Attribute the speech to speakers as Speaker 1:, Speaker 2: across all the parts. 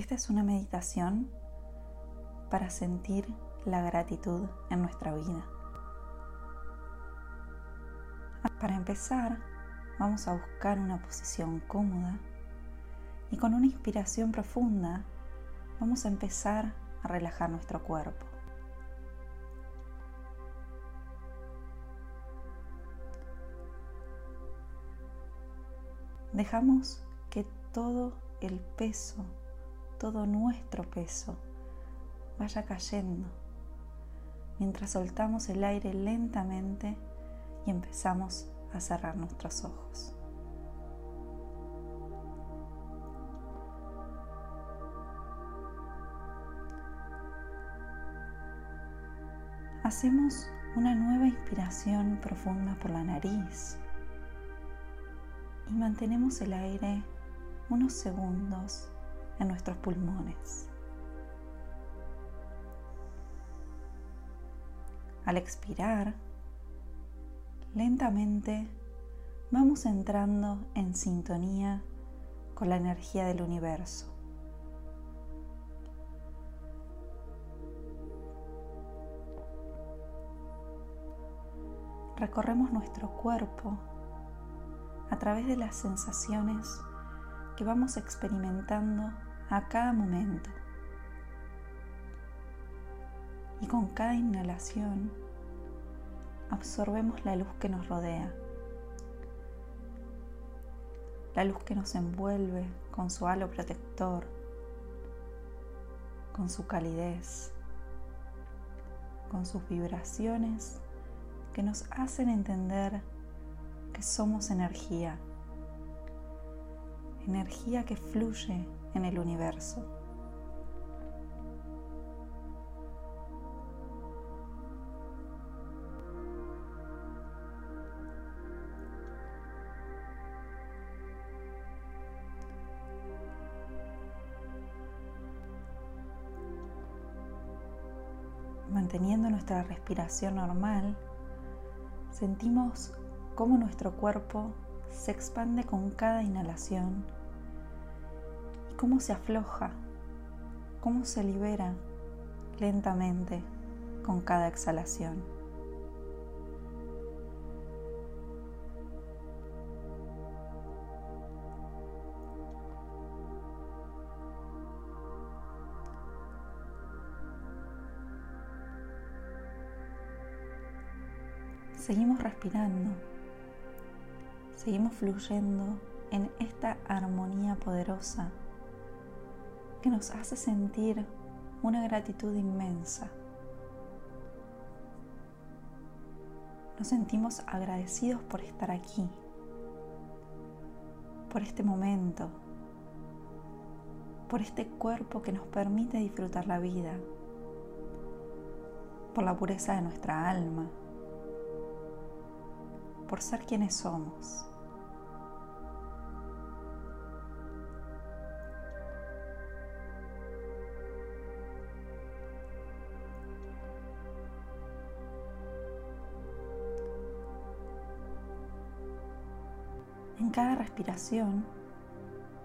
Speaker 1: Esta es una meditación para sentir la gratitud en nuestra vida. Para empezar, vamos a buscar una posición cómoda y con una inspiración profunda vamos a empezar a relajar nuestro cuerpo. Dejamos que todo el peso, todo nuestro peso, vaya cayendo mientras soltamos el aire lentamente y empezamos a cerrar nuestros ojos. Hacemos una nueva inspiración profunda por la nariz y mantenemos el aire unos segundos en nuestros pulmones. Al expirar, lentamente vamos entrando en sintonía con la energía del universo. Recorremos nuestro cuerpo a través de las sensaciones que vamos experimentando a cada momento. Y con cada inhalación absorbemos la luz que nos rodea, la luz que nos envuelve con su halo protector, con su calidez, con sus vibraciones que nos hacen entender que somos energía, energía que fluye en el universo. Manteniendo nuestra respiración normal, sentimos cómo nuestro cuerpo se expande con cada inhalación cómo se afloja, cómo se libera lentamente con cada exhalación. Seguimos respirando seguimos fluyendo en esta armonía poderosa que nos hace sentir una gratitud inmensa. Nos sentimos agradecidos por estar aquí, por este momento, por este cuerpo que nos permite disfrutar la vida, por la pureza de nuestra alma, por ser quienes somos. En cada respiración,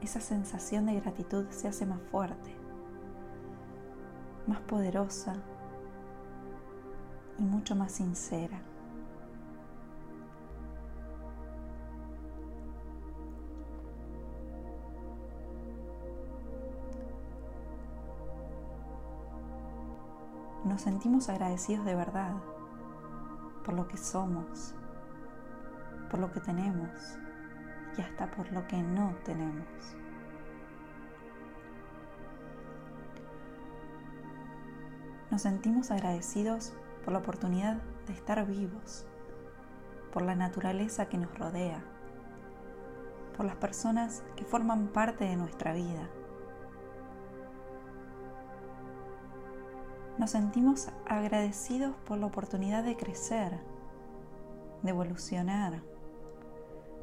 Speaker 1: esa sensación de gratitud se hace más fuerte, más poderosa y mucho más sincera. Nos sentimos agradecidos de verdad por lo que somos, por lo que tenemos y hasta por lo que no tenemos. Nos sentimos agradecidos por la oportunidad de estar vivos, por la naturaleza que nos rodea, por las personas que forman parte de nuestra vida. Nos sentimos agradecidos por la oportunidad de crecer, de evolucionar,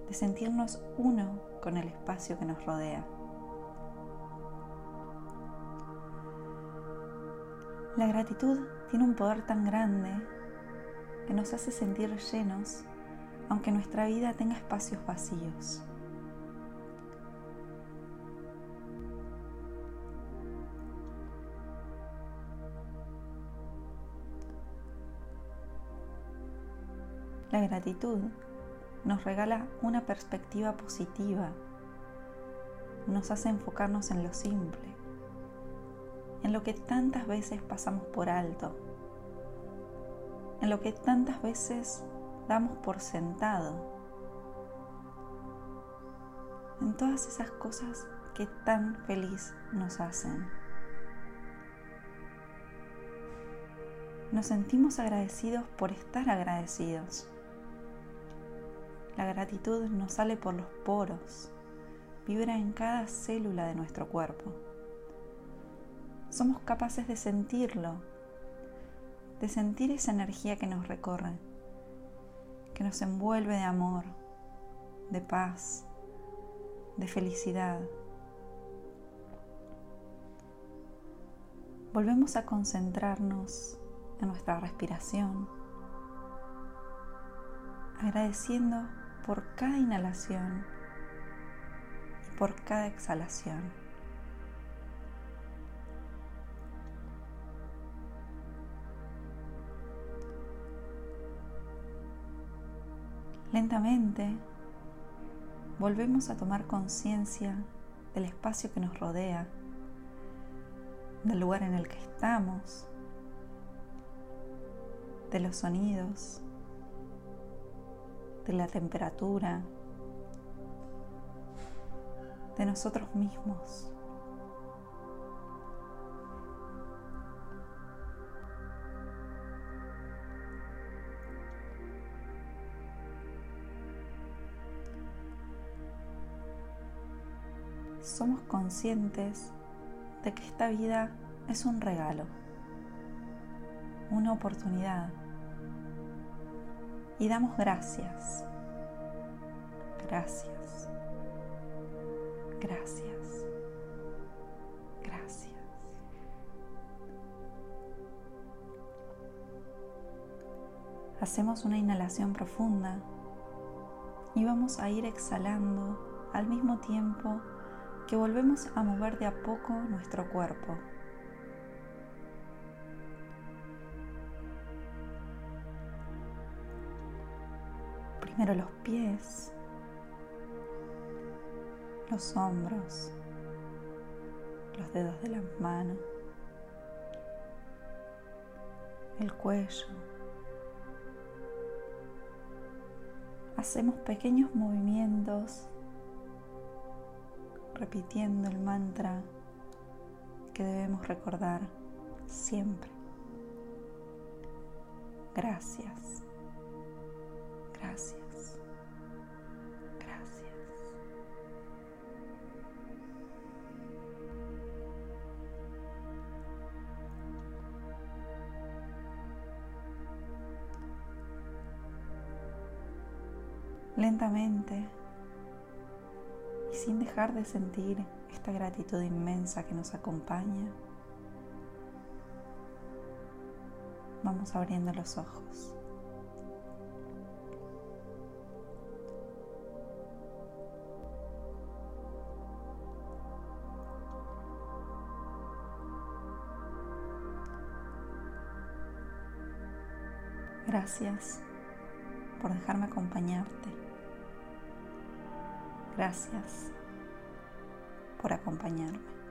Speaker 1: de sentirnos uno con el espacio que nos rodea. La gratitud tiene un poder tan grande que nos hace sentir llenos aunque nuestra vida tenga espacios vacíos. La gratitud nos regala una perspectiva positiva, nos hace enfocarnos en lo simple, en lo que tantas veces pasamos por alto, en lo que tantas veces damos por sentado, en todas esas cosas que tan feliz nos hacen. Nos sentimos agradecidos por estar agradecidos. La gratitud nos sale por los poros, vibra en cada célula de nuestro cuerpo. Somos capaces de sentirlo, de sentir esa energía que nos recorre, que nos envuelve de amor, de paz, de felicidad. Volvemos a concentrarnos en nuestra respiración, agradeciendo por cada inhalación y por cada exhalación. Lentamente volvemos a tomar conciencia del espacio que nos rodea, del lugar en el que estamos, de los sonidos, de la temperatura, de nosotros mismos. Somos conscientes de que esta vida es un regalo, una oportunidad y damos gracias. Gracias. Gracias. Gracias. Hacemos una inhalación profunda y vamos a ir exhalando al mismo tiempo que volvemos a mover de a poco nuestro cuerpo. Primero los pies, los hombros, los dedos de las manos, el cuello. Hacemos pequeños movimientos repitiendo el mantra que debemos recordar siempre. Gracias. Gracias. Lentamente y sin dejar de sentir esta gratitud inmensa que nos acompaña, vamos abriendo los ojos. Gracias por dejarme acompañarte. Gracias por acompañarme.